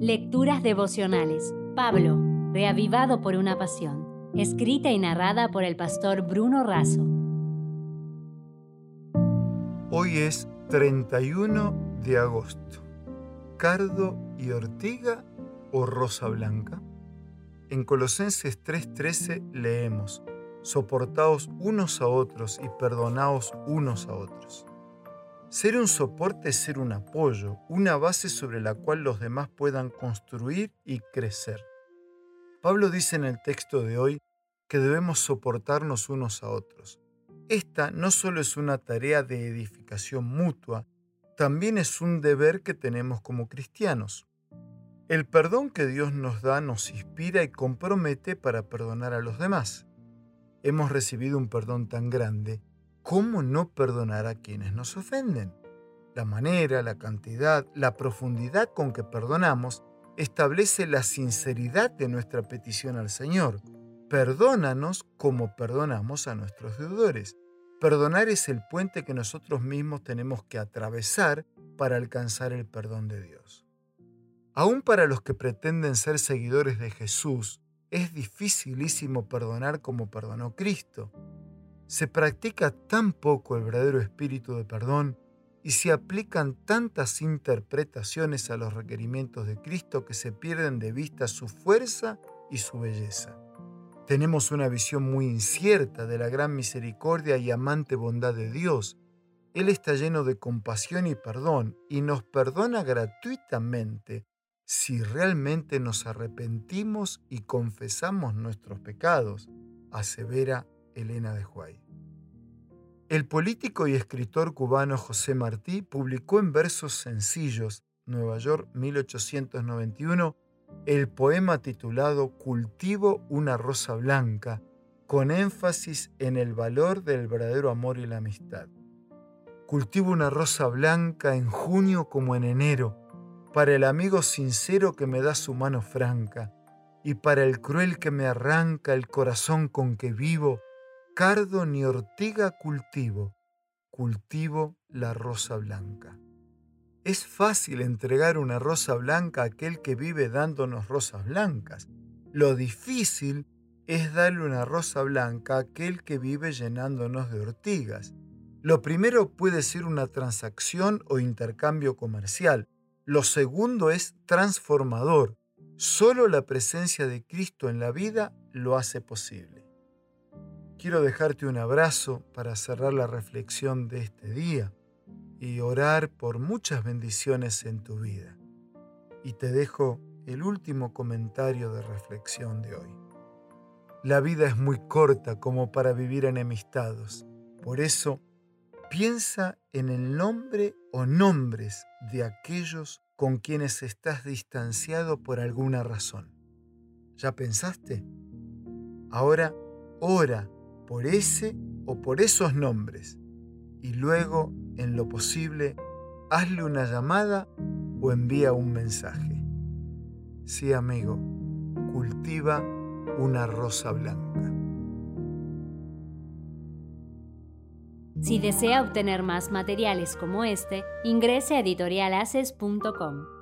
Lecturas devocionales. Pablo, reavivado por una pasión. Escrita y narrada por el pastor Bruno Razo. Hoy es 31 de agosto. ¿Cardo y ortiga o rosa blanca? En Colosenses 3:13 leemos, soportaos unos a otros y perdonaos unos a otros. Ser un soporte es ser un apoyo, una base sobre la cual los demás puedan construir y crecer. Pablo dice en el texto de hoy que debemos soportarnos unos a otros. Esta no solo es una tarea de edificación mutua, también es un deber que tenemos como cristianos. El perdón que Dios nos da nos inspira y compromete para perdonar a los demás. Hemos recibido un perdón tan grande ¿cómo no perdonar a quienes nos ofenden? La manera, la cantidad, la profundidad con que perdonamos establece la sinceridad de nuestra petición al Señor. Perdónanos como perdonamos a nuestros deudores. Perdonar es el puente que nosotros mismos tenemos que atravesar para alcanzar el perdón de Dios. Aún para los que pretenden ser seguidores de Jesús, es dificilísimo perdonar como perdonó Cristo se practica tan poco el verdadero espíritu de perdón y se aplican tantas interpretaciones a los requerimientos de Cristo que se pierden de vista su fuerza y su belleza. Tenemos una visión muy incierta de la gran misericordia y amante bondad de Dios. Él está lleno de compasión y perdón y nos perdona gratuitamente si realmente nos arrepentimos y confesamos nuestros pecados, asevera Elena de Huay. El político y escritor cubano José Martí publicó en versos sencillos, Nueva York 1891, el poema titulado Cultivo una rosa blanca, con énfasis en el valor del verdadero amor y la amistad. Cultivo una rosa blanca en junio como en enero, para el amigo sincero que me da su mano franca, y para el cruel que me arranca el corazón con que vivo, cardo ni ortiga cultivo, cultivo la rosa blanca. Es fácil entregar una rosa blanca a aquel que vive dándonos rosas blancas. Lo difícil es darle una rosa blanca a aquel que vive llenándonos de ortigas. Lo primero puede ser una transacción o intercambio comercial. Lo segundo es transformador. Solo la presencia de Cristo en la vida lo hace posible. Quiero dejarte un abrazo para cerrar la reflexión de este día y orar por muchas bendiciones en tu vida. Y te dejo el último comentario de reflexión de hoy. La vida es muy corta como para vivir enemistados. Por eso, piensa en el nombre o nombres de aquellos con quienes estás distanciado por alguna razón. ¿Ya pensaste? Ahora ora por ese o por esos nombres y luego, en lo posible, hazle una llamada o envía un mensaje. Sí, amigo, cultiva una rosa blanca. Si desea obtener más materiales como este, ingrese a editorialaces.com.